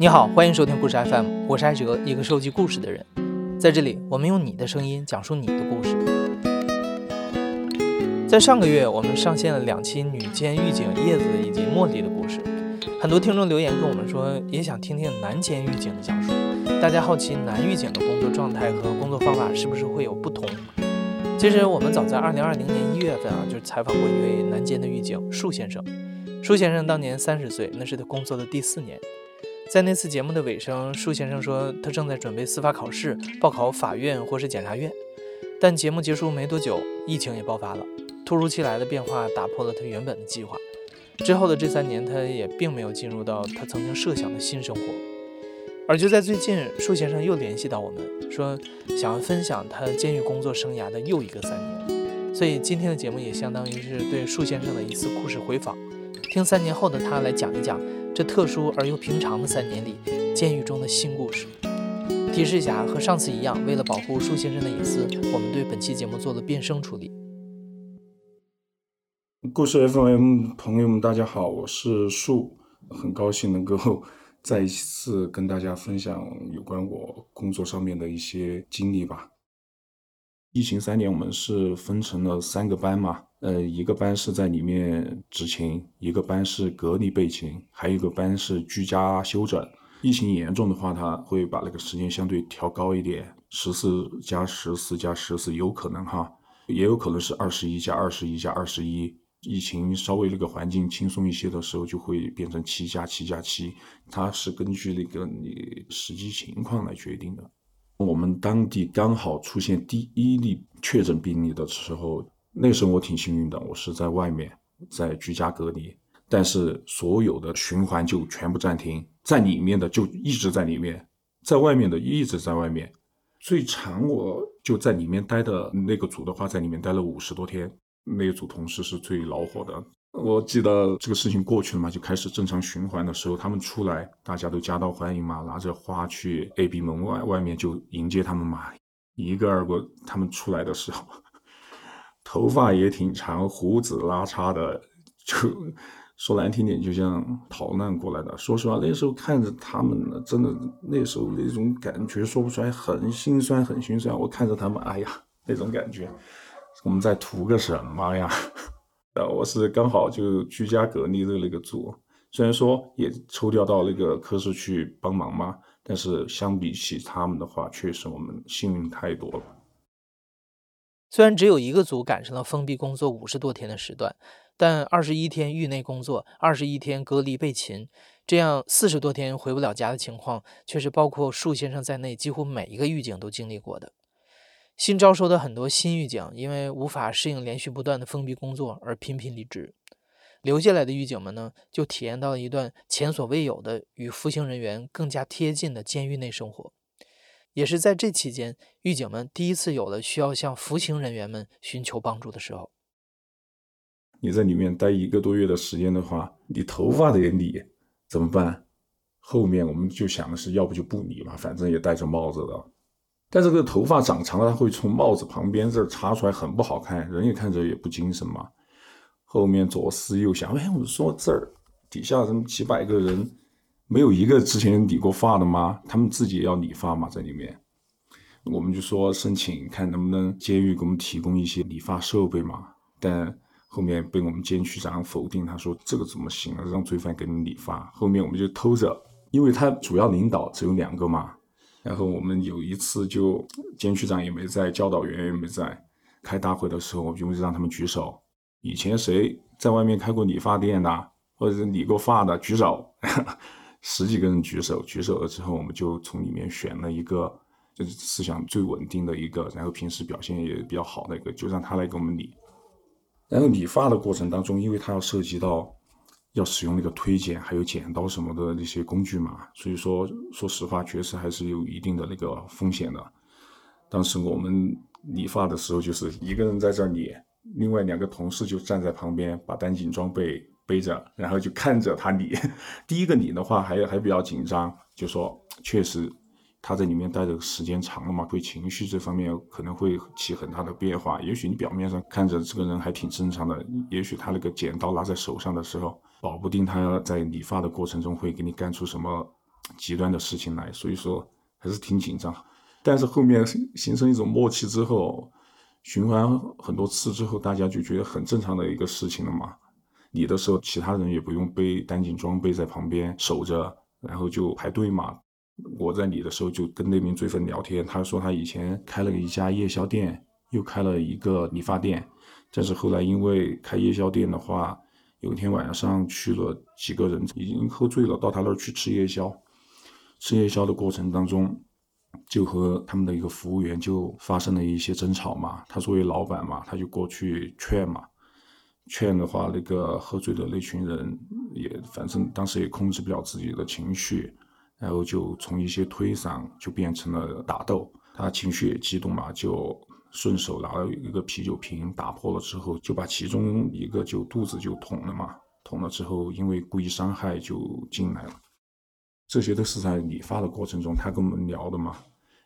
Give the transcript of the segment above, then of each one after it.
你好，欢迎收听故事 FM，我是艾哲，一个收集故事的人。在这里，我们用你的声音讲述你的故事。在上个月，我们上线了两期女监狱警叶子以及茉莉的故事。很多听众留言跟我们说，也想听听男监狱警的讲述。大家好奇男狱警的工作状态和工作方法是不是会有不同？其实我们早在二零二零年一月份啊，就采访过一位男监的狱警树先生。树先生当年三十岁，那是他工作的第四年。在那次节目的尾声，舒先生说他正在准备司法考试，报考法院或是检察院。但节目结束没多久，疫情也爆发了，突如其来的变化打破了他原本的计划。之后的这三年，他也并没有进入到他曾经设想的新生活。而就在最近，舒先生又联系到我们，说想要分享他监狱工作生涯的又一个三年。所以今天的节目也相当于是对舒先生的一次故事回访，听三年后的他来讲一讲。这特殊而又平常的三年里，监狱中的新故事。提示一下，和上次一样，为了保护树先生的隐私，我们对本期节目做了变声处理。故事 FM 朋友们，大家好，我是树，很高兴能够 再一次跟大家分享有关我工作上面的一些经历吧。疫情三年，我们是分成了三个班嘛。呃，一个班是在里面执勤，一个班是隔离备勤，还有一个班是居家休整。疫情严重的话，他会把那个时间相对调高一点，十四加十四加十四有可能哈，也有可能是二十一加二十一加二十一。疫情稍微那个环境轻松一些的时候，就会变成七加七加七，它是根据那个你实际情况来决定的。我们当地刚好出现第一例确诊病例的时候。那时候我挺幸运的，我是在外面在居家隔离，但是所有的循环就全部暂停，在里面的就一直在里面，在外面的一直在外面。最长我就在里面待的那个组的话，在里面待了五十多天，那组同事是最恼火的。我记得这个事情过去了嘛，就开始正常循环的时候，他们出来，大家都夹道欢迎嘛，拿着花去 A B 门外外面就迎接他们嘛，一个二个他们出来的时候。头发也挺长，胡子拉碴的，就 说难听点，就像逃难过来的。说实话，那时候看着他们呢，真的那时候那种感觉说不出来，很心酸，很心酸。我看着他们，哎呀，那种感觉，我们在图个什么呀？呃，我是刚好就居家隔离的那个组，虽然说也抽调到那个科室去帮忙嘛，但是相比起他们的话，确实我们幸运太多了。虽然只有一个组赶上了封闭工作五十多天的时段，但二十一天狱内工作，二十一天隔离备勤，这样四十多天回不了家的情况，却是包括树先生在内几乎每一个狱警都经历过的。新招收的很多新狱警因为无法适应连续不断的封闭工作而频频离职，留下来的狱警们呢，就体验到了一段前所未有的与服刑人员更加贴近的监狱内生活。也是在这期间，狱警们第一次有了需要向服刑人员们寻求帮助的时候。你在里面待一个多月的时间的话，你头发得理怎么办？后面我们就想的是，要不就不理嘛，反正也戴着帽子的。但这个头发长长了，它会从帽子旁边这儿插出来，很不好看，人也看着也不精神嘛。后面左思右想，哎，我说这儿底下这么几百个人。没有一个之前理过发的吗？他们自己也要理发嘛，在里面，我们就说申请看能不能监狱给我们提供一些理发设备嘛。但后面被我们监区长否定，他说这个怎么行啊？让罪犯给你理发。后面我们就偷着，因为他主要领导只有两个嘛。然后我们有一次就监区长也没在，教导员也没在，开大会的时候我们就让他们举手，以前谁在外面开过理发店的，或者是理过发的举手。十几个人举手，举手了之后，我们就从里面选了一个，就是思想最稳定的一个，然后平时表现也比较好的一个，就让他来给我们理。然后理发的过程当中，因为他要涉及到要使用那个推剪还有剪刀什么的那些工具嘛，所以说说实话，确实还是有一定的那个风险的。当时我们理发的时候，就是一个人在这儿理，另外两个同事就站在旁边把单紧装备。背着，然后就看着他理。第一个理的话还还比较紧张，就说确实他在里面待的时间长了嘛，会情绪这方面可能会起很大的变化。也许你表面上看着这个人还挺正常的，也许他那个剪刀拿在手上的时候，保不定他要在理发的过程中会给你干出什么极端的事情来，所以说还是挺紧张。但是后面形成一种默契之后，循环很多次之后，大家就觉得很正常的一个事情了嘛。理的时候，其他人也不用背单紧装备在旁边守着，然后就排队嘛。我在理的时候就跟那名罪犯聊天，他说他以前开了一家夜宵店，又开了一个理发店，但是后来因为开夜宵店的话，有一天晚上去了几个人，已经喝醉了，到他那儿去吃夜宵。吃夜宵的过程当中，就和他们的一个服务员就发生了一些争吵嘛。他作为老板嘛，他就过去劝嘛。劝的话，那个喝醉的那群人也反正当时也控制不了自己的情绪，然后就从一些推搡就变成了打斗。他情绪也激动嘛，就顺手拿了一个啤酒瓶打破了之后，就把其中一个就肚子就捅了嘛。捅了之后，因为故意伤害就进来了。这些都是在理发的过程中他跟我们聊的嘛。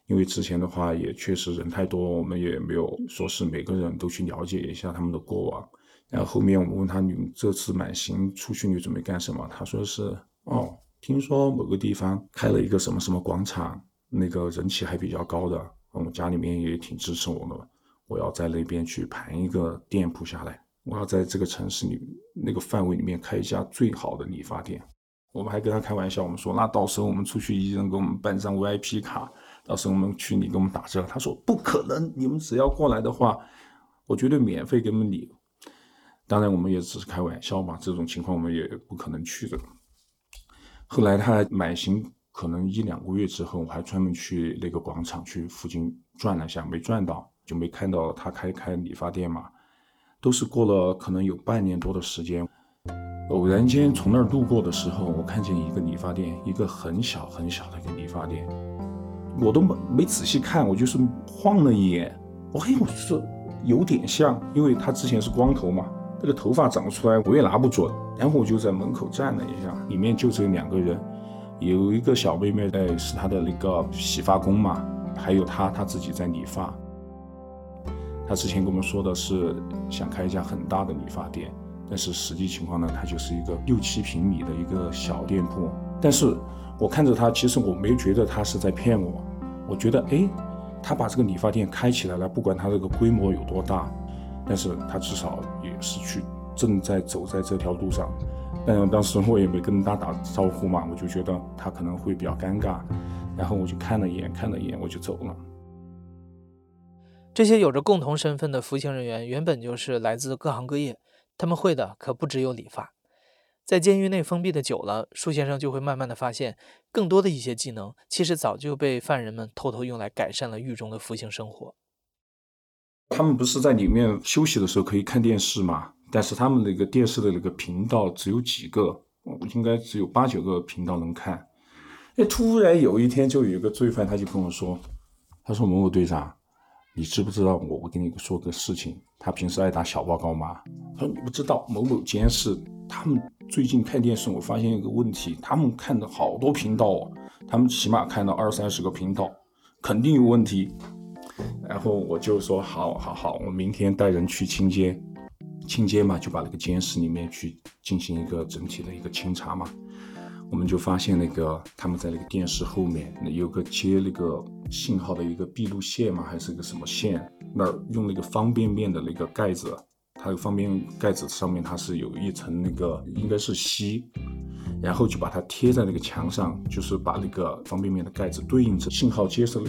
因为之前的话也确实人太多，我们也没有说是每个人都去了解一下他们的过往。然后后面我们问他：“你们这次满刑出去，你准备干什么？”他说：“是哦，听说某个地方开了一个什么什么广场，那个人气还比较高的。我家里面也挺支持我的，我要在那边去盘一个店铺下来，我要在这个城市里那个范围里面开一家最好的理发店。”我们还跟他开玩笑，我们说：“那到时候我们出去，一人给我们办张 VIP 卡，到时候我们去你给我们打折。”他说：“不可能，你们只要过来的话，我绝对免费给你们理。”当然，我们也只是开玩笑嘛，这种情况我们也不可能去的。后来他满行可能一两个月之后，我还专门去那个广场去附近转了一下，没转到，就没看到他开开理发店嘛。都是过了可能有半年多的时间，偶然间从那儿路过的时候，我看见一个理发店，一个很小很小的一个理发店，我都没没仔细看，我就是晃了一眼，我嘿，我说有点像，因为他之前是光头嘛。这个头发长出来我也拿不准，然后我就在门口站了一下，里面就只有两个人，有一个小妹妹哎是他的那个洗发工嘛，还有他他自己在理发。他之前跟我们说的是想开一家很大的理发店，但是实际情况呢，他就是一个六七平米的一个小店铺。但是我看着他，其实我没觉得他是在骗我，我觉得哎，他把这个理发店开起来了，不管他这个规模有多大。但是他至少也是去正在走在这条路上，但当时我也没跟他打招呼嘛，我就觉得他可能会比较尴尬，然后我就看了一眼，看了一眼我就走了。这些有着共同身份的服刑人员原本就是来自各行各业，他们会的可不只有理发。在监狱内封闭的久了，舒先生就会慢慢的发现，更多的一些技能其实早就被犯人们偷偷用来改善了狱中的服刑生活。他们不是在里面休息的时候可以看电视吗？但是他们那个电视的那个频道只有几个，应该只有八九个频道能看。哎，突然有一天就有一个罪犯，他就跟我说：“他说某某队长，你知不知道我？我跟你说个事情。他平时爱打小报告吗？他说你不知道，某某监视他们最近看电视，我发现一个问题，他们看的好多频道，他们起码看到二三十个频道，肯定有问题。”然后我就说好，好，好，我明天带人去清街，清街嘛，就把那个监视里面去进行一个整体的一个清查嘛。我们就发现那个他们在那个电视后面有个接那个信号的一个闭路线嘛，还是个什么线？那儿用那个方便面的那个盖子，它的方便盖子上面它是有一层那个应该是锡，然后就把它贴在那个墙上，就是把那个方便面的盖子对应着信号接收。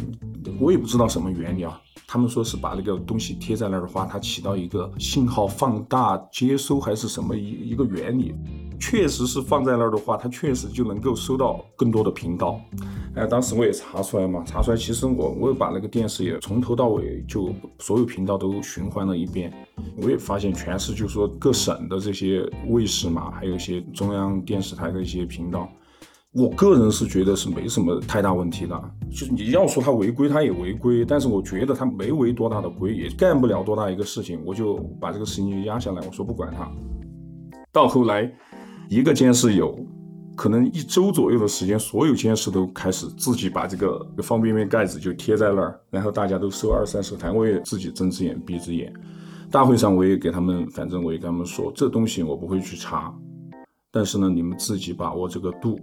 我也不知道什么原理啊。他们说是把那个东西贴在那儿的话，它起到一个信号放大接收还是什么一一个原理。确实是放在那儿的话，它确实就能够收到更多的频道。哎，当时我也查出来嘛，查出来其实我我也把那个电视也从头到尾就所有频道都循环了一遍，我也发现全是就是说各省的这些卫视嘛，还有一些中央电视台的一些频道。我个人是觉得是没什么太大问题的，就是你要说他违规，他也违规，但是我觉得他没违多大的规，也干不了多大一个事情，我就把这个事情就压下来，我说不管他。到后来，一个监视有可能一周左右的时间，所有监视都开始自己把这个方便面盖子就贴在那儿，然后大家都收二三十台，我也自己睁只眼闭只眼。大会上我也给他们，反正我也跟他们说，这东西我不会去查，但是呢，你们自己把握这个度。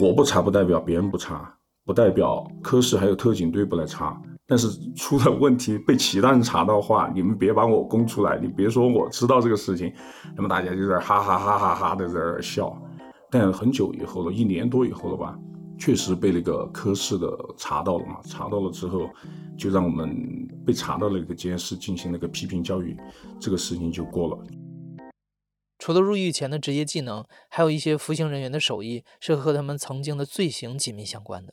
我不查不代表别人不查，不代表科室还有特警队不来查。但是出了问题被其他人查到的话，你们别把我供出来，你别说我知道这个事情，那么大家就在哈哈哈哈哈的在那笑。但很久以后了，一年多以后了吧，确实被那个科室的查到了嘛，查到了之后，就让我们被查到了一个监视进行了个批评教育，这个事情就过了。除了入狱前的职业技能，还有一些服刑人员的手艺是和他们曾经的罪行紧密相关的。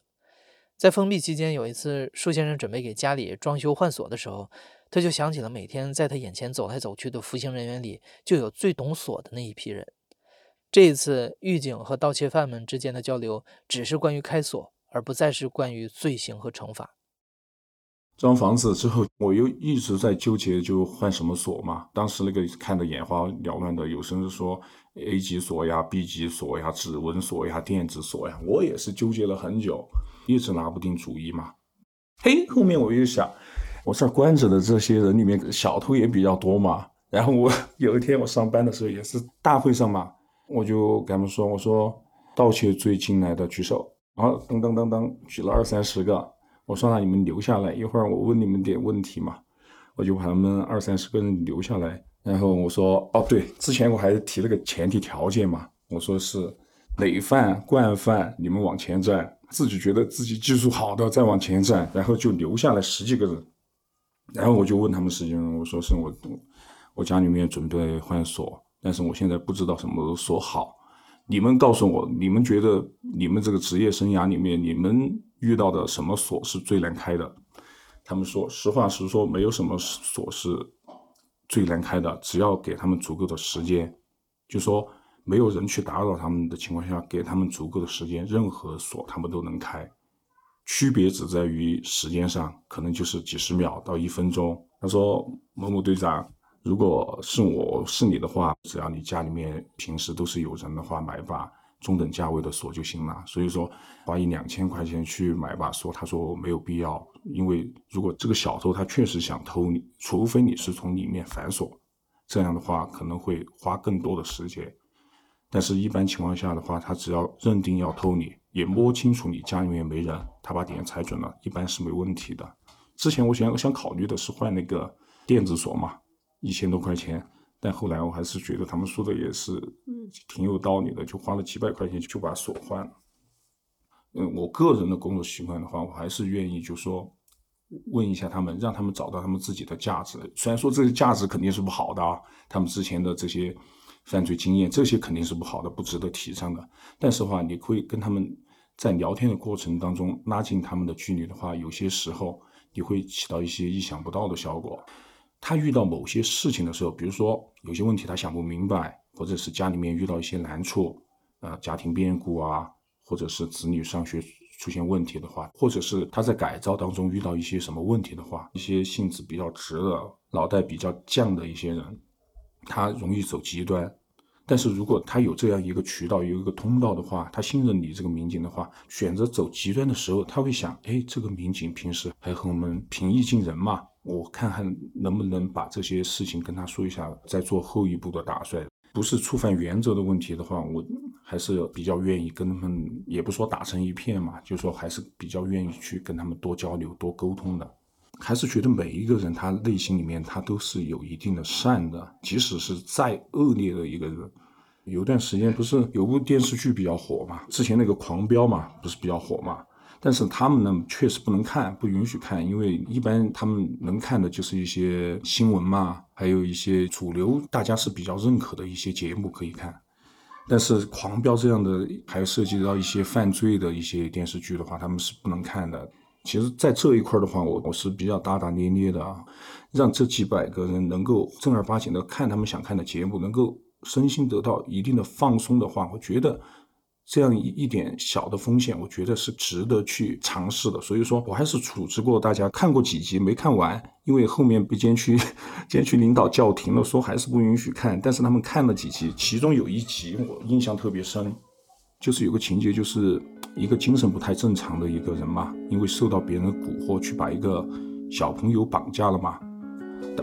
在封闭期间，有一次，舒先生准备给家里装修换锁的时候，他就想起了每天在他眼前走来走去的服刑人员里，就有最懂锁的那一批人。这一次，狱警和盗窃犯们之间的交流只是关于开锁，而不再是关于罪行和惩罚。装房子之后，我又一直在纠结，就换什么锁嘛。当时那个看得眼花缭乱的，有甚至说 A 级锁呀、B 级锁呀、指纹锁呀、电子锁呀，我也是纠结了很久。一直拿不定主意嘛，嘿，后面我又想，我这儿关着的这些人里面小偷也比较多嘛。然后我 有一天我上班的时候也是大会上嘛，我就跟他们说，我说盗窃罪进来的举手，然后噔噔噔噔举了二三十个，我说那你们留下来，一会儿我问你们点问题嘛，我就把他们二三十个人留下来，然后我说哦对，之前我还提了个前提条件嘛，我说是累犯惯犯，你们往前站。自己觉得自己技术好的再往前站，然后就留下来十几个人，然后我就问他们十几人，我说是我我家里面准备换锁，但是我现在不知道什么锁好，你们告诉我，你们觉得你们这个职业生涯里面，你们遇到的什么锁是最难开的？他们说实话实说，没有什么锁是最难开的，只要给他们足够的时间，就说。没有人去打扰他们的情况下，给他们足够的时间，任何锁他们都能开。区别只在于时间上，可能就是几十秒到一分钟。他说：“某某队长，如果是我是你的话，只要你家里面平时都是有人的话，买把中等价位的锁就行了。所以说，花一两千块钱去买把锁，他说没有必要，因为如果这个小偷他确实想偷你，除非你是从里面反锁，这样的话可能会花更多的时间。”但是，一般情况下的话，他只要认定要偷你，也摸清楚你家里面没人，他把点踩准了，一般是没问题的。之前我想想考虑的是换那个电子锁嘛，一千多块钱，但后来我还是觉得他们说的也是挺有道理的，就花了几百块钱就把锁换了。嗯，我个人的工作习惯的话，我还是愿意就说问一下他们，让他们找到他们自己的价值。虽然说这个价值肯定是不好的啊，他们之前的这些。犯罪经验这些肯定是不好的，不值得提倡的。但是话，你可以跟他们在聊天的过程当中拉近他们的距离的话，有些时候你会起到一些意想不到的效果。他遇到某些事情的时候，比如说有些问题他想不明白，或者是家里面遇到一些难处，呃，家庭变故啊，或者是子女上学出现问题的话，或者是他在改造当中遇到一些什么问题的话，一些性子比较直的、脑袋比较犟的一些人。他容易走极端，但是如果他有这样一个渠道，有一个通道的话，他信任你这个民警的话，选择走极端的时候，他会想：哎，这个民警平时还和我们平易近人嘛，我看看能不能把这些事情跟他说一下，再做后一步的打算。不是触犯原则的问题的话，我还是比较愿意跟他们，也不说打成一片嘛，就说还是比较愿意去跟他们多交流、多沟通的。还是觉得每一个人他内心里面他都是有一定的善的，即使是再恶劣的一个人。有段时间不是有部电视剧比较火嘛？之前那个《狂飙》嘛，不是比较火嘛？但是他们呢，确实不能看，不允许看，因为一般他们能看的就是一些新闻嘛，还有一些主流大家是比较认可的一些节目可以看。但是《狂飙》这样的还涉及到一些犯罪的一些电视剧的话，他们是不能看的。其实，在这一块的话，我我是比较大大咧咧的啊，让这几百个人能够正儿八经的看他们想看的节目，能够身心得到一定的放松的话，我觉得这样一一点小的风险，我觉得是值得去尝试的。所以说我还是处置过大家看过几集没看完，因为后面被监区 监区领导叫停了，说还是不允许看。但是他们看了几集，其中有一集我印象特别深。就是有个情节，就是 一个精神不太正常的一个人嘛，因为受到别人的蛊惑，去把一个小朋友绑架了嘛。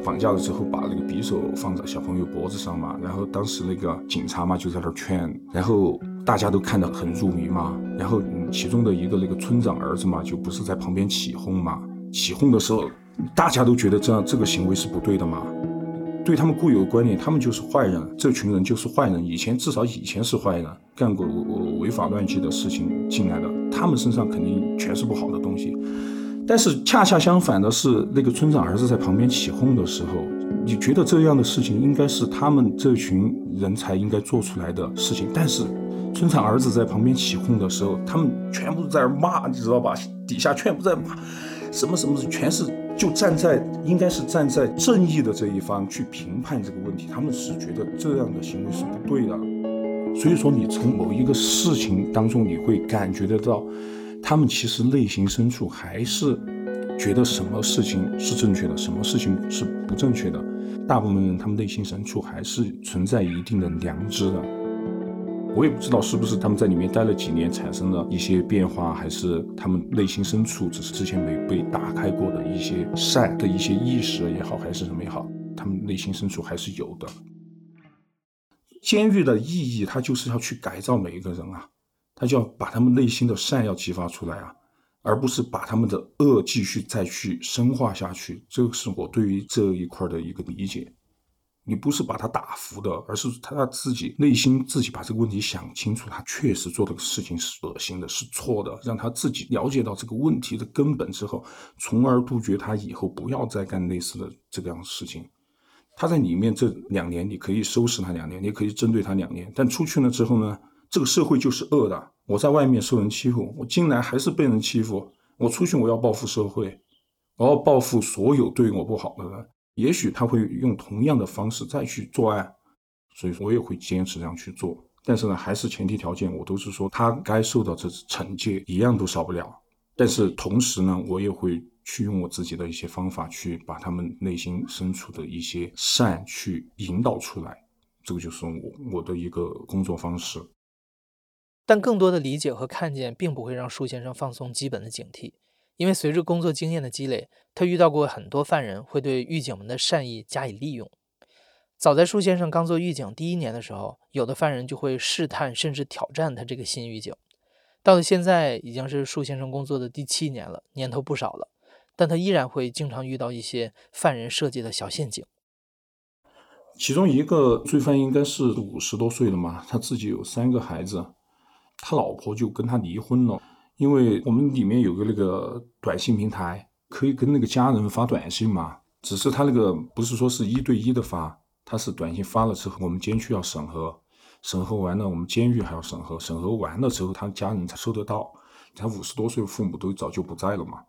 绑架了之后，把那个匕首放在小朋友脖子上嘛。然后当时那个警察嘛就在那儿劝，然后大家都看得很入迷嘛。然后其中的一个那个村长儿子嘛，就不是在旁边起哄嘛。起哄的时候，大家都觉得这样这个行为是不对的嘛。对他们固有的观念，他们就是坏人，这群人就是坏人。以前至少以前是坏人，干过违法乱纪的事情进来的，他们身上肯定全是不好的东西。但是恰恰相反的是，那个村长儿子在旁边起哄的时候，你觉得这样的事情应该是他们这群人才应该做出来的事情。但是村长儿子在旁边起哄的时候，他们全部在那骂，你知道吧？底下全部在骂，什么什么，全是。就站在应该是站在正义的这一方去评判这个问题，他们是觉得这样的行为是不对的。所以说，你从某一个事情当中，你会感觉得到，他们其实内心深处还是觉得什么事情是正确的，什么事情是不正确的。大部分人他们内心深处还是存在一定的良知的。我也不知道是不是他们在里面待了几年，产生了一些变化，还是他们内心深处只是之前没被打开过的一些善的一些意识也好，还是什么也好，他们内心深处还是有的。监狱的意义，它就是要去改造每一个人啊，他就要把他们内心的善要激发出来啊，而不是把他们的恶继续再去深化下去。这是我对于这一块的一个理解。你不是把他打服的，而是他自己内心自己把这个问题想清楚，他确实做的事情是恶心的，是错的，让他自己了解到这个问题的根本之后，从而杜绝他以后不要再干类似的这个样的事情。他在里面这两年，你可以收拾他两年，你可以针对他两年，但出去了之后呢，这个社会就是恶的。我在外面受人欺负，我进来还是被人欺负，我出去我要报复社会，我要报复所有对我不好的人。也许他会用同样的方式再去作案，所以说我也会坚持这样去做。但是呢，还是前提条件，我都是说他该受到这惩戒一样都少不了。但是同时呢，我也会去用我自己的一些方法去把他们内心深处的一些善去引导出来。这个就是我我的一个工作方式。但更多的理解和看见，并不会让舒先生放松基本的警惕。因为随着工作经验的积累，他遇到过很多犯人会对狱警们的善意加以利用。早在舒先生刚做狱警第一年的时候，有的犯人就会试探甚至挑战他这个新狱警。到了现在，已经是舒先生工作的第七年了，年头不少了，但他依然会经常遇到一些犯人设计的小陷阱。其中一个罪犯应该是五十多岁了嘛，他自己有三个孩子，他老婆就跟他离婚了。因为我们里面有个那个短信平台，可以跟那个家人发短信嘛。只是他那个不是说是一对一的发，他是短信发了之后，我们监区要审核，审核完了我们监狱还要审核，审核完了之后他家人才收得到。他五十多岁，父母都早就不在了嘛，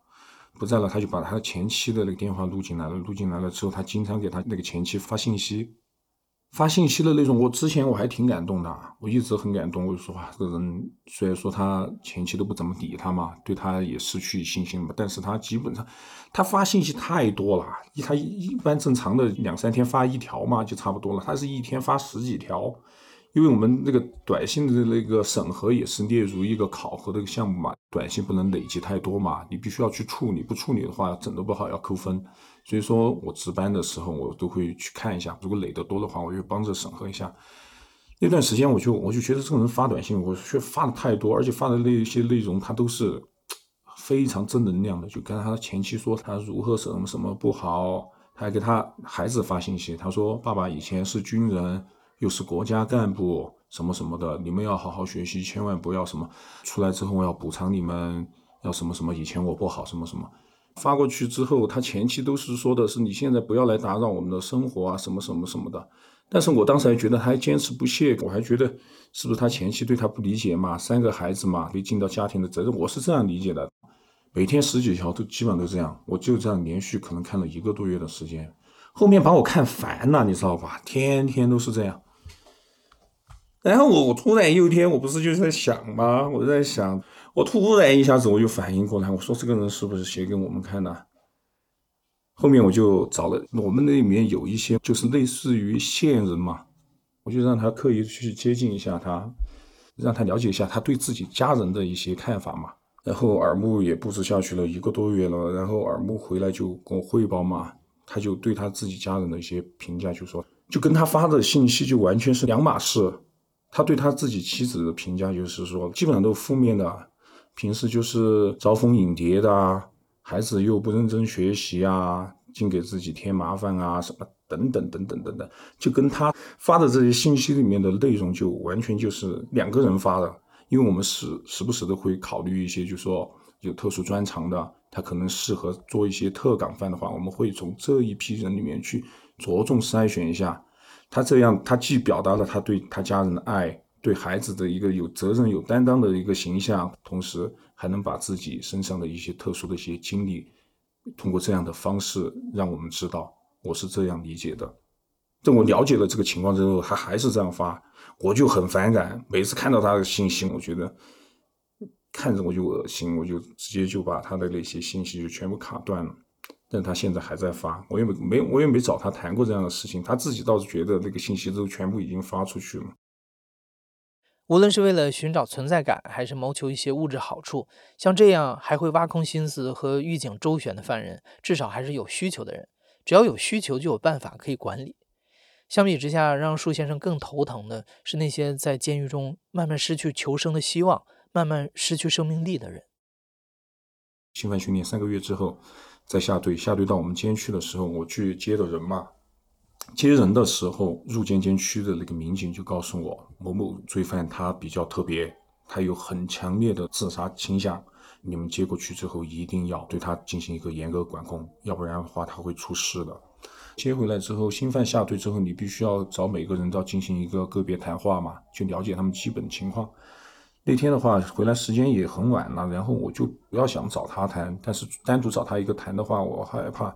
不在了他就把他前妻的那个电话录进来了，录进来了之后，他经常给他那个前妻发信息。发信息的那种，我之前我还挺感动的，我一直很感动。我就说哇，这个人虽然说他前期都不怎么理他嘛，对他也失去信心嘛，但是他基本上他发信息太多了，他一般正常的两三天发一条嘛就差不多了，他是一天发十几条。因为我们那个短信的那个审核也是列入一个考核的一个项目嘛，短信不能累积太多嘛，你必须要去处理，不处理的话整得不好要扣分。所以说我值班的时候我都会去看一下，如果累得多的话，我就帮着审核一下。那段时间我就我就觉得这个人发短信，我却发的太多，而且发的那些内容他都是非常正能量的，就跟他前妻说他如何什么什么不好，他还给他孩子发信息，他说爸爸以前是军人。又是国家干部什么什么的，你们要好好学习，千万不要什么出来之后要补偿你们，要什么什么以前我不好什么什么，发过去之后，他前期都是说的是你现在不要来打扰我们的生活啊什么什么什么的，但是我当时还觉得他还坚持不懈，我还觉得是不是他前期对他不理解嘛，三个孩子嘛，没尽到家庭的责任，我是这样理解的，每天十几条都基本上都这样，我就这样连续可能看了一个多月的时间，后面把我看烦了，你知道吧？天天都是这样。然后我我突然有一天，我不是就在想吗？我在想，我突然一下子我就反应过来，我说这个人是不是写给我们看的？后面我就找了我们那里面有一些就是类似于线人嘛，我就让他刻意去接近一下他，让他了解一下他对自己家人的一些看法嘛。然后耳目也布置下去了一个多月了，然后耳目回来就跟我汇报嘛，他就对他自己家人的一些评价就说，就跟他发的信息就完全是两码事。他对他自己妻子的评价就是说，基本上都负面的，平时就是招蜂引蝶的啊，孩子又不认真学习啊，净给自己添麻烦啊，什么等等等等等等，就跟他发的这些信息里面的内容就完全就是两个人发的。因为我们时时不时的会考虑一些，就说有特殊专长的，他可能适合做一些特岗饭的话，我们会从这一批人里面去着重筛选一下。他这样，他既表达了他对他家人的爱，对孩子的一个有责任、有担当的一个形象，同时还能把自己身上的一些特殊的一些经历，通过这样的方式让我们知道，我是这样理解的。等我了解了这个情况之后，他还是这样发，我就很反感。每次看到他的信息，我觉得看着我就恶心，我就直接就把他的那些信息就全部卡断了。但他现在还在发，我也没没我也没找他谈过这样的事情，他自己倒是觉得那个信息都全部已经发出去了。无论是为了寻找存在感，还是谋求一些物质好处，像这样还会挖空心思和狱警周旋的犯人，至少还是有需求的人。只要有需求，就有办法可以管理。相比之下，让树先生更头疼的是那些在监狱中慢慢失去求生的希望、慢慢失去生命力的人。新犯训练三个月之后。在下队，下队到我们监区的时候，我去接的人嘛。接人的时候，入监监区的那个民警就告诉我，某某罪犯他比较特别，他有很强烈的自杀倾向。你们接过去之后，一定要对他进行一个严格管控，要不然的话他会出事的。接回来之后，新犯下队之后，你必须要找每个人都要进行一个个别谈话嘛，去了解他们基本情况。那天的话回来时间也很晚了，然后我就不要想找他谈，但是单独找他一个谈的话，我害怕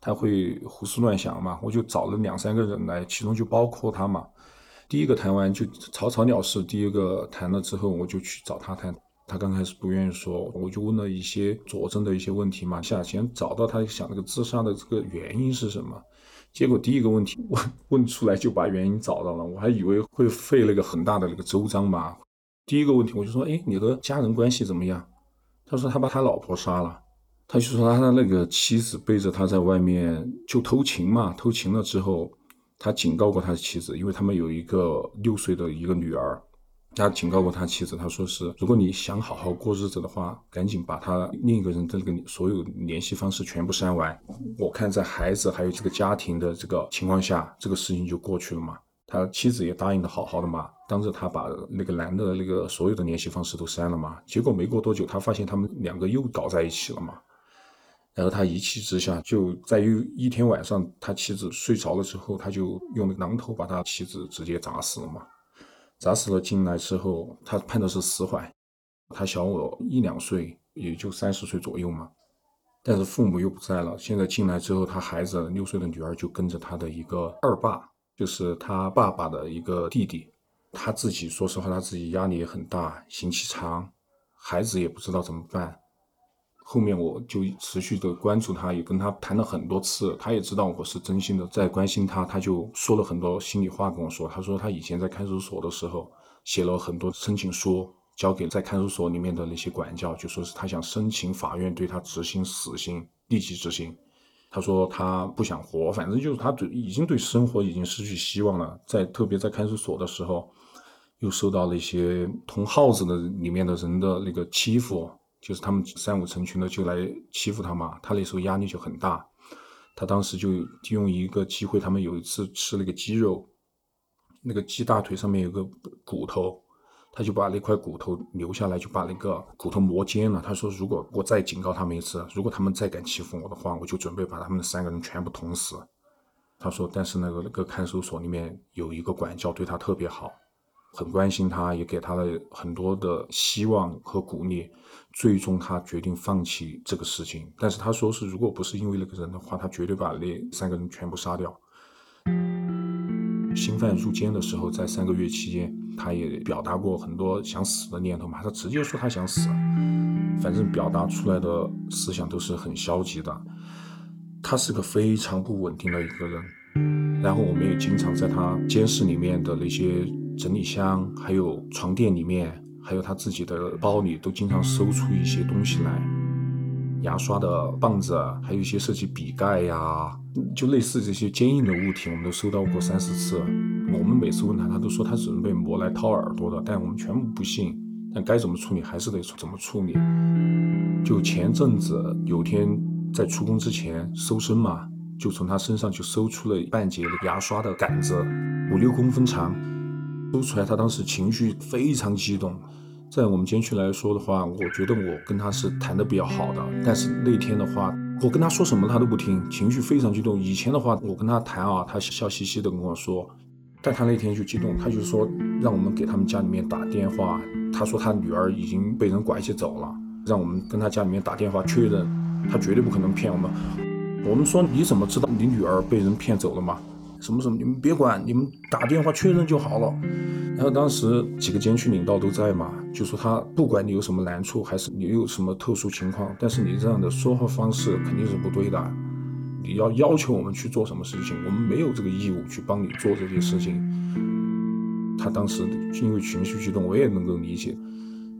他会胡思乱想嘛，我就找了两三个人来，其中就包括他嘛。第一个谈完就草草了事，第一个谈了之后，我就去找他谈，他刚开始不愿意说，我就问了一些佐证的一些问题嘛，想先找到他想那个自杀的这个原因是什么，结果第一个问题问问出来就把原因找到了，我还以为会费了个很大的那个周章嘛。第一个问题，我就说，哎，你和家人关系怎么样？他说他把他老婆杀了，他就说他的那个妻子背着他在外面就偷情嘛，偷情了之后，他警告过他的妻子，因为他们有一个六岁的一个女儿，他警告过他妻子，他说是如果你想好好过日子的话，赶紧把他另一个人的那个所有联系方式全部删完。我看在孩子还有这个家庭的这个情况下，这个事情就过去了嘛。他妻子也答应的好好的嘛，当着他把那个男的那个所有的联系方式都删了嘛。结果没过多久，他发现他们两个又搞在一起了嘛。然后他一气之下，就在于一天晚上，他妻子睡着了之后，他就用榔头把他妻子直接砸死了嘛。砸死了进来之后，他判的是死缓。他小我一两岁，也就三十岁左右嘛。但是父母又不在了，现在进来之后，他孩子六岁的女儿就跟着他的一个二爸。就是他爸爸的一个弟弟，他自己说实话，他自己压力也很大，刑期长，孩子也不知道怎么办。后面我就持续的关注他，也跟他谈了很多次，他也知道我是真心的在关心他，他就说了很多心里话跟我说。他说他以前在看守所的时候写了很多申请书，交给在看守所里面的那些管教，就说是他想申请法院对他执行死刑，立即执行。他说他不想活，反正就是他对已经对生活已经失去希望了。在特别在看守所的时候，又受到了一些同号子的里面的人的那个欺负，就是他们三五成群的就来欺负他嘛。他那时候压力就很大，他当时就用一个机会，他们有一次吃那个鸡肉，那个鸡大腿上面有个骨头。他就把那块骨头留下来，就把那个骨头磨尖了。他说：“如果我再警告他们一次，如果他们再敢欺负我的话，我就准备把他们三个人全部捅死。”他说：“但是那个那个看守所里面有一个管教对他特别好，很关心他，也给他了很多的希望和鼓励。最终他决定放弃这个事情。但是他说是，如果不是因为那个人的话，他绝对把那三个人全部杀掉。”新犯入监的时候，在三个月期间。他也表达过很多想死的念头嘛，他直接说他想死，反正表达出来的思想都是很消极的。他是个非常不稳定的一个人，然后我们也经常在他监室里面的那些整理箱，还有床垫里面，还有他自己的包里，都经常搜出一些东西来，牙刷的棒子，还有一些涉及笔盖呀，就类似这些坚硬的物体，我们都收到过三四次。我们每次问他，他都说他只能被磨来掏耳朵的，但我们全部不信。但该怎么处理还是得怎么处理。就前阵子有天在出工之前搜身嘛，就从他身上就搜出了半截牙刷的杆子，五六公分长。搜出来，他当时情绪非常激动。在我们监区来说的话，我觉得我跟他是谈的比较好的。但是那天的话，我跟他说什么他都不听，情绪非常激动。以前的话，我跟他谈啊，他笑嘻嘻的跟我说，但他那天就激动，他就说让我们给他们家里面打电话。他说他女儿已经被人拐起走了，让我们跟他家里面打电话确认，他绝对不可能骗我们。我们说你怎么知道你女儿被人骗走了吗？什么什么，你们别管，你们打电话确认就好了。然后当时几个监区领导都在嘛，就说他不管你有什么难处，还是你有什么特殊情况，但是你这样的说话方式肯定是不对的。你要要求我们去做什么事情，我们没有这个义务去帮你做这些事情。他当时因为情绪激动，我也能够理解。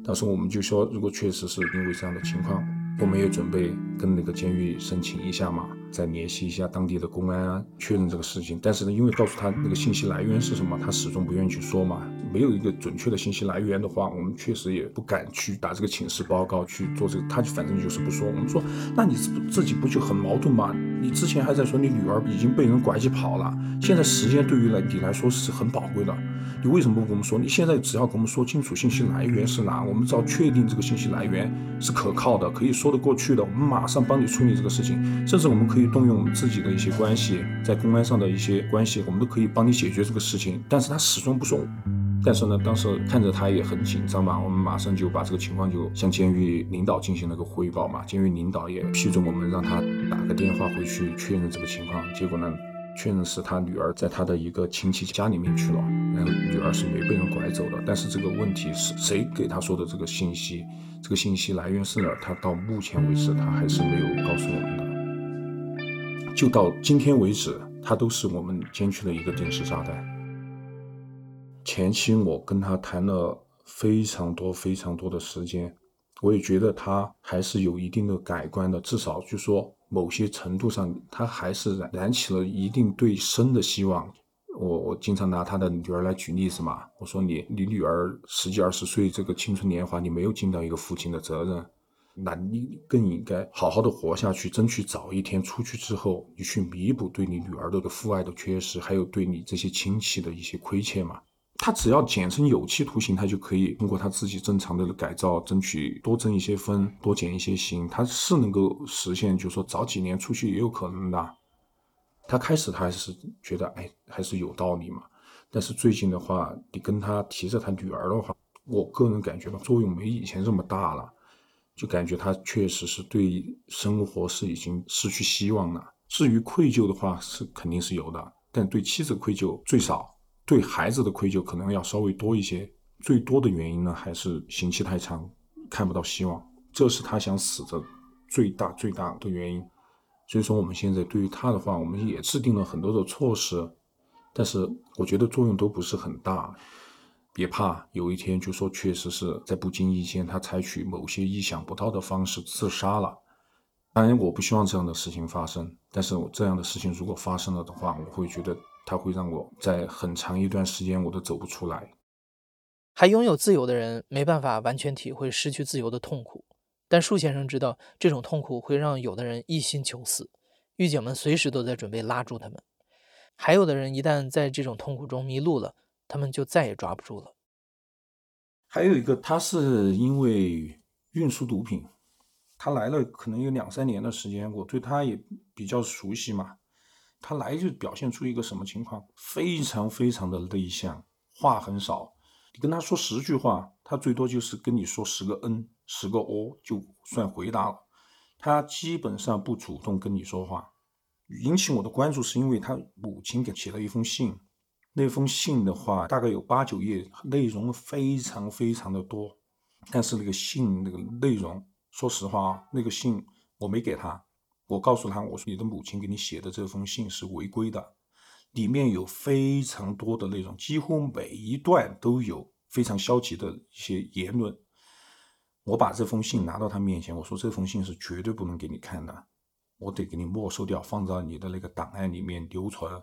但是我们就说，如果确实是因为这样的情况，我们也准备跟那个监狱申请一下嘛。再联系一下当地的公安啊确认这个事情，但是呢，因为告诉他那个信息来源是什么，他始终不愿意去说嘛。没有一个准确的信息来源的话，我们确实也不敢去打这个请示报告去做这个。他就反正就是不说。我们说，那你自自己不就很矛盾吗？你之前还在说你女儿已经被人拐起跑了，现在时间对于来你来说是很宝贵的，你为什么不跟我们说？你现在只要跟我们说清楚信息来源是哪，我们只要确定这个信息来源是可靠的，可以说得过去的，我们马上帮你处理这个事情，甚至我们可以动用我们自己的一些关系，在公安上的一些关系，我们都可以帮你解决这个事情。但是他始终不说。但是呢，当时看着他也很紧张嘛，我们马上就把这个情况就向监狱领导进行了个汇报嘛。监狱领导也批准我们让他打个电话回去确认这个情况。结果呢，确认是他女儿在他的一个亲戚家里面去了，然后女儿是没被人拐走的。但是这个问题是谁给他说的这个信息？这个信息来源是哪？他到目前为止他还是没有告诉我们的。就到今天为止，他都是我们监区的一个定时炸弹。前期我跟他谈了非常多非常多的时间，我也觉得他还是有一定的改观的，至少就说某些程度上，他还是燃起了一定对生的希望。我我经常拿他的女儿来举例子嘛，我说你你女儿十几二十岁这个青春年华，你没有尽到一个父亲的责任，那你更应该好好的活下去，争取早一天出去之后，你去弥补对你女儿的父爱的缺失，还有对你这些亲戚的一些亏欠嘛。他只要减成有期徒刑，他就可以通过他自己正常的改造，争取多挣一些分，多减一些刑，他是能够实现，就是说早几年出去也有可能的。他开始他还是觉得，哎，还是有道理嘛。但是最近的话，你跟他提着他女儿的话，我个人感觉吧，作用没以前这么大了，就感觉他确实是对生活是已经失去希望了。至于愧疚的话，是肯定是有的，但对妻子愧疚最少。对孩子的愧疚可能要稍微多一些，最多的原因呢还是刑期太长，看不到希望，这是他想死的最大最大的原因。所以说我们现在对于他的话，我们也制定了很多的措施，但是我觉得作用都不是很大。别怕，有一天就说确实是在不经意间他采取某些意想不到的方式自杀了。当然我不希望这样的事情发生，但是我这样的事情如果发生了的话，我会觉得。它会让我在很长一段时间我都走不出来。还拥有自由的人没办法完全体会失去自由的痛苦，但树先生知道这种痛苦会让有的人一心求死，狱警们随时都在准备拉住他们。还有的人一旦在这种痛苦中迷路了，他们就再也抓不住了。还有一个，他是因为运输毒品，他来了可能有两三年的时间，我对他也比较熟悉嘛。他来就表现出一个什么情况？非常非常的内向，话很少。你跟他说十句话，他最多就是跟你说十个嗯，十个哦，就算回答了。他基本上不主动跟你说话。引起我的关注是因为他母亲给写了一封信，那封信的话大概有八九页，内容非常非常的多。但是那个信那个内容，说实话啊，那个信我没给他。我告诉他，我说你的母亲给你写的这封信是违规的，里面有非常多的内容，几乎每一段都有非常消极的一些言论。我把这封信拿到他面前，我说这封信是绝对不能给你看的，我得给你没收掉，放到你的那个档案里面留存。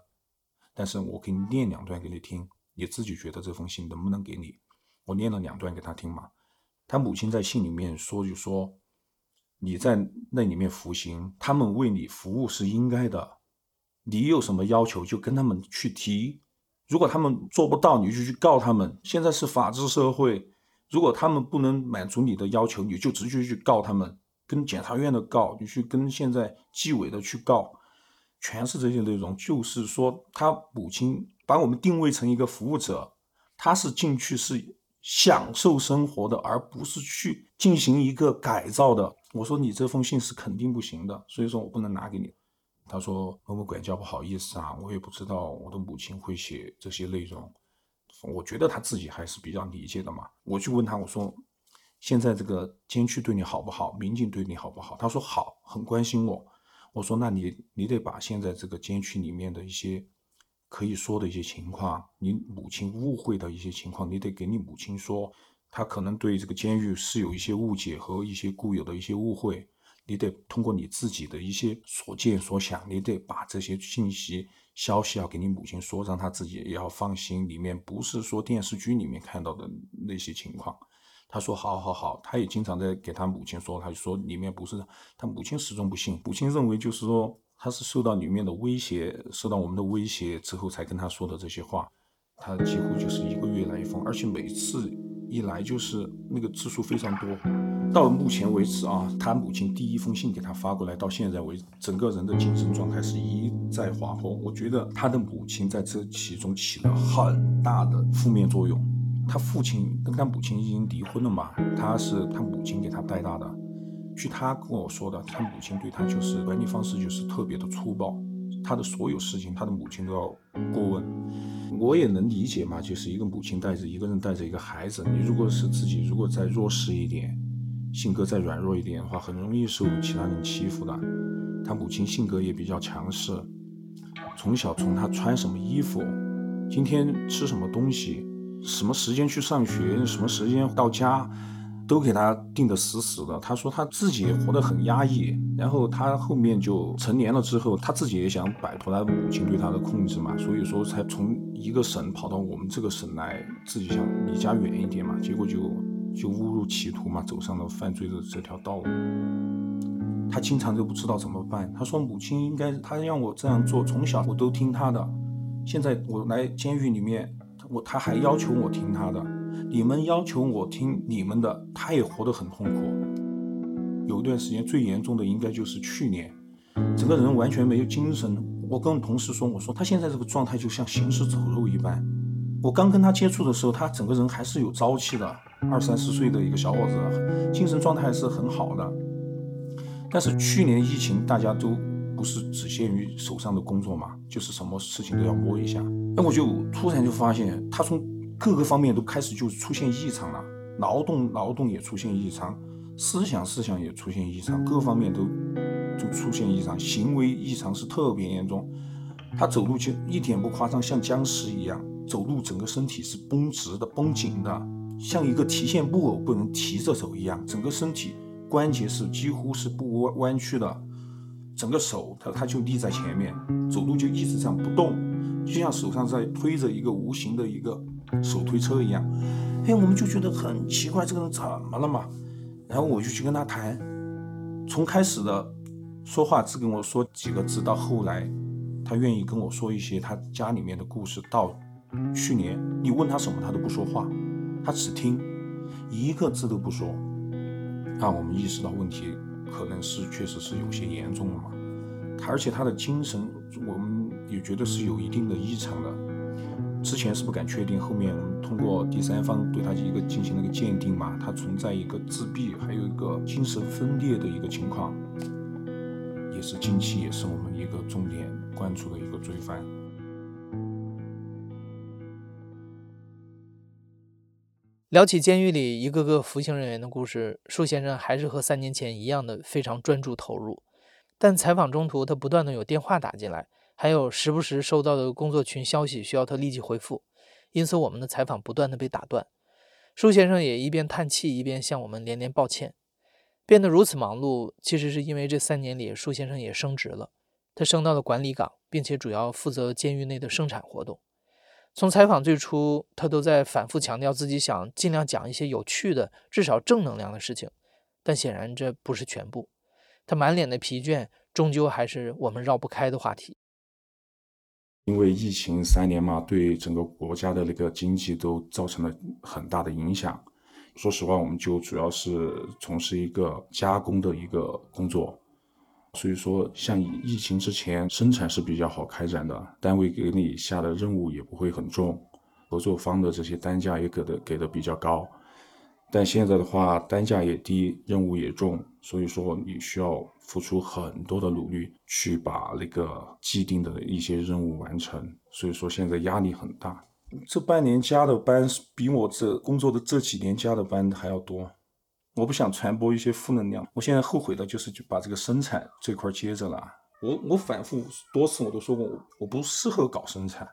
但是我可以念两段给你听，你自己觉得这封信能不能给你？我念了两段给他听嘛。他母亲在信里面说，就说你在那里面服刑，他们为你服务是应该的，你有什么要求就跟他们去提，如果他们做不到，你就去告他们。现在是法治社会，如果他们不能满足你的要求，你就直接去告他们，跟检察院的告，你去跟现在纪委的去告。全是这些内容，就是说他母亲把我们定位成一个服务者，他是进去是享受生活的，而不是去进行一个改造的。我说你这封信是肯定不行的，所以说我不能拿给你。他说某某管教不好意思啊，我也不知道我的母亲会写这些内容。我觉得他自己还是比较理解的嘛。我去问他，我说现在这个监区对你好不好？民警对你好不好？他说好，很关心我。我说：“那你你得把现在这个监区里面的一些可以说的一些情况，你母亲误会的一些情况，你得给你母亲说，她可能对这个监狱是有一些误解和一些固有的一些误会，你得通过你自己的一些所见所想，你得把这些信息消息要给你母亲说，让她自己也要放心，里面不是说电视剧里面看到的那些情况。”他说：“好，好，好。”他也经常在给他母亲说，他就说里面不是他母亲始终不信，母亲认为就是说他是受到里面的威胁，受到我们的威胁之后才跟他说的这些话。他几乎就是一个月来一封，而且每次一来就是那个字数非常多。到目前为止啊，他母亲第一封信给他发过来，到现在为止，整个人的精神状态是一再滑坡。我觉得他的母亲在这其中起了很大的负面作用。他父亲跟他母亲已经离婚了嘛？他是他母亲给他带大的。据他跟我说的，他母亲对他就是管理方式就是特别的粗暴，他的所有事情他的母亲都要过问。我也能理解嘛，就是一个母亲带着一个人带着一个孩子，你如果是自己如果再弱势一点，性格再软弱一点的话，很容易受其他人欺负的。他母亲性格也比较强势，从小从他穿什么衣服，今天吃什么东西。什么时间去上学，什么时间到家，都给他定得死死的。他说他自己活得很压抑，然后他后面就成年了之后，他自己也想摆脱他母亲对他的控制嘛，所以说才从一个省跑到我们这个省来，自己想离家远一点嘛，结果就就误入歧途嘛，走上了犯罪的这条道路。他经常就不知道怎么办。他说母亲应该他让我这样做，从小我都听他的，现在我来监狱里面。我他还要求我听他的，你们要求我听你们的，他也活得很痛苦。有一段时间最严重的应该就是去年，整个人完全没有精神。我跟同事说，我说他现在这个状态就像行尸走肉一般。我刚跟他接触的时候，他整个人还是有朝气的，二三十岁的一个小伙子，精神状态是很好的。但是去年疫情，大家都不是只限于手上的工作嘛，就是什么事情都要摸一下。那我就突然就发现，他从各个方面都开始就出现异常了，劳动劳动也出现异常，思想思想也出现异常，各方面都就出现异常，行为异常是特别严重。他走路就一点不夸张，像僵尸一样走路，整个身体是绷直的、绷紧的，像一个提线木偶不能提着走一样，整个身体关节是几乎是不弯弯曲的，整个手他他就立在前面，走路就一直这样不动。就像手上在推着一个无形的一个手推车一样，哎，我们就觉得很奇怪，这个人怎么了嘛？然后我就去跟他谈，从开始的说话只跟我说几个字，到后来他愿意跟我说一些他家里面的故事，到去年你问他什么他都不说话，他只听，一个字都不说，让我们意识到问题可能是确实是有些严重了嘛，而且他的精神我们。也觉得是有一定的异常的，之前是不敢确定，后面我们通过第三方对他一个进行了一个鉴定嘛，他存在一个自闭，还有一个精神分裂的一个情况，也是近期也是我们一个重点关注的一个罪犯。聊起监狱里一个个服刑人员的故事，树先生还是和三年前一样的非常专注投入，但采访中途他不断的有电话打进来。还有时不时收到的工作群消息需要他立即回复，因此我们的采访不断的被打断。舒先生也一边叹气一边向我们连连抱歉。变得如此忙碌，其实是因为这三年里舒先生也升职了，他升到了管理岗，并且主要负责监狱内的生产活动。从采访最初，他都在反复强调自己想尽量讲一些有趣的、至少正能量的事情，但显然这不是全部。他满脸的疲倦，终究还是我们绕不开的话题。因为疫情三年嘛，对整个国家的那个经济都造成了很大的影响。说实话，我们就主要是从事一个加工的一个工作，所以说像疫情之前，生产是比较好开展的，单位给你下的任务也不会很重，合作方的这些单价也给的给的比较高。但现在的话，单价也低，任务也重，所以说你需要付出很多的努力去把那个既定的一些任务完成，所以说现在压力很大。这半年加的班比我这工作的这几年加的班还要多。我不想传播一些负能量，我现在后悔的就是就把这个生产这块接着了。我我反复多次我都说过，我我不适合搞生产，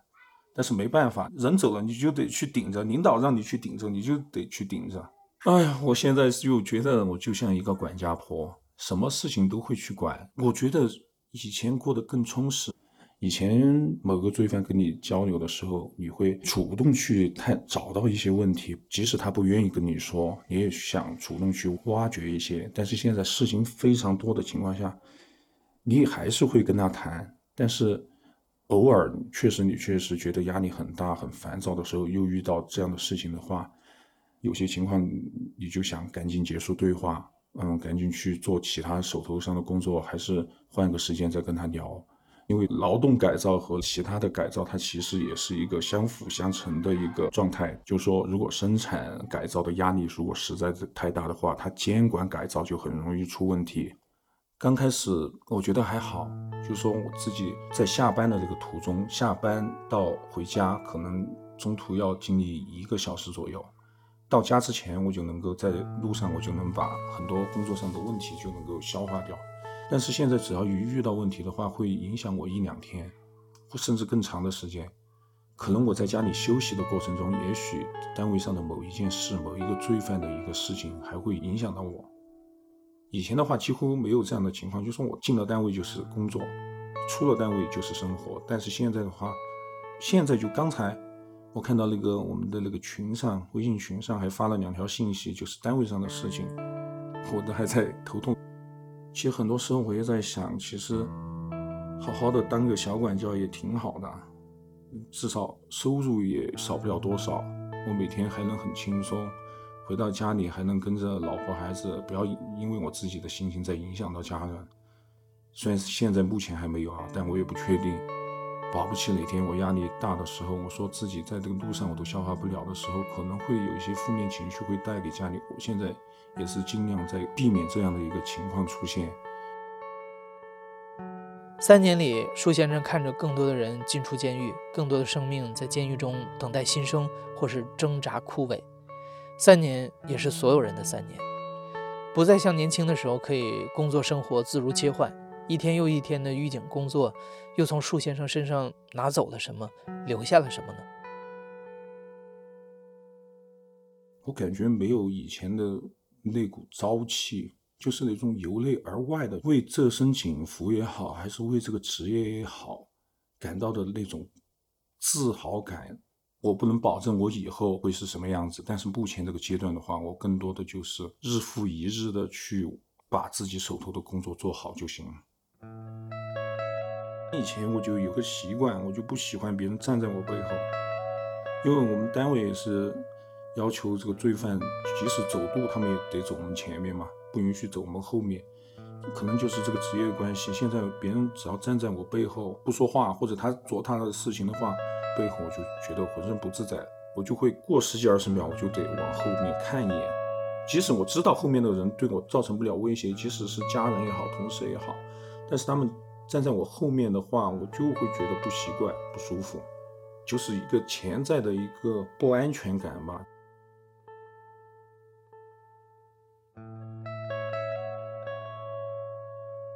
但是没办法，人走了你就得去顶着，领导让你去顶着，你就得去顶着。哎呀，我现在就觉得我就像一个管家婆，什么事情都会去管。我觉得以前过得更充实。以前某个罪犯跟你交流的时候，你会主动去探找到一些问题，即使他不愿意跟你说，你也想主动去挖掘一些。但是现在事情非常多的情况下，你还是会跟他谈。但是偶尔确实你确实觉得压力很大、很烦躁的时候，又遇到这样的事情的话。有些情况，你就想赶紧结束对话，嗯，赶紧去做其他手头上的工作，还是换个时间再跟他聊？因为劳动改造和其他的改造，它其实也是一个相辅相成的一个状态。就是说，如果生产改造的压力如果实在是太大的话，它监管改造就很容易出问题。刚开始我觉得还好，就说我自己在下班的这个途中，下班到回家可能中途要经历一个小时左右。到家之前，我就能够在路上，我就能把很多工作上的问题就能够消化掉。但是现在，只要一遇到问题的话，会影响我一两天，或甚至更长的时间。可能我在家里休息的过程中，也许单位上的某一件事、某一个罪犯的一个事情，还会影响到我。以前的话，几乎没有这样的情况，就说我进了单位就是工作，出了单位就是生活。但是现在的话，现在就刚才。我看到那个我们的那个群上，微信群上还发了两条信息，就是单位上的事情，我都还在头痛。其实很多时候我也在想，其实好好的当个小管教也挺好的，至少收入也少不了多少。我每天还能很轻松，回到家里还能跟着老婆孩子，不要因为我自己的心情再影响到家人。虽然现在目前还没有啊，但我也不确定。保不齐哪天我压力大的时候，我说自己在这个路上我都消化不了的时候，可能会有一些负面情绪会带给家里。我现在也是尽量在避免这样的一个情况出现。三年里，舒先生看着更多的人进出监狱，更多的生命在监狱中等待新生或是挣扎枯萎。三年也是所有人的三年，不再像年轻的时候可以工作生活自如切换。一天又一天的狱警工作，又从树先生身上拿走了什么，留下了什么呢？我感觉没有以前的那股朝气，就是那种由内而外的为这身警服也好，还是为这个职业也好，感到的那种自豪感。我不能保证我以后会是什么样子，但是目前这个阶段的话，我更多的就是日复一日的去把自己手头的工作做好就行了。以前我就有个习惯，我就不喜欢别人站在我背后，因为我们单位也是要求这个罪犯即使走路，他们也得走我们前面嘛，不允许走我们后面。可能就是这个职业关系，现在别人只要站在我背后不说话，或者他做他的事情的话，背后我就觉得浑身不自在，我就会过十几二十秒，我就得往后面看一眼，即使我知道后面的人对我造成不了威胁，即使是家人也好，同事也好。但是他们站在我后面的话，我就会觉得不习惯、不舒服，就是一个潜在的一个不安全感吧。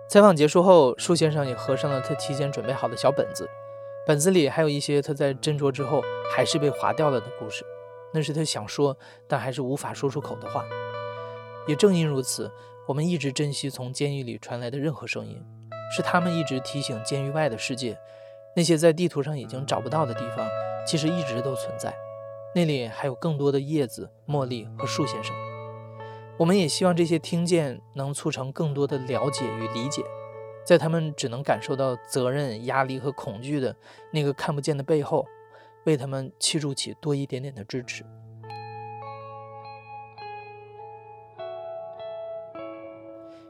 采访结束后，舒先生也合上了他提前准备好的小本子，本子里还有一些他在斟酌之后还是被划掉了的故事，那是他想说但还是无法说出口的话。也正因如此，我们一直珍惜从监狱里传来的任何声音。是他们一直提醒监狱外的世界，那些在地图上已经找不到的地方，其实一直都存在。那里还有更多的叶子、茉莉和树先生。我们也希望这些听见能促成更多的了解与理解，在他们只能感受到责任、压力和恐惧的那个看不见的背后，为他们倾注起多一点点的支持。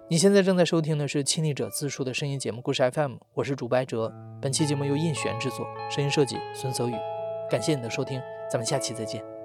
你现在正在收听的是《亲历者自述》的声音节目故事 FM，我是主播哲。本期节目由印璇制作，声音设计孙泽宇。感谢你的收听，咱们下期再见。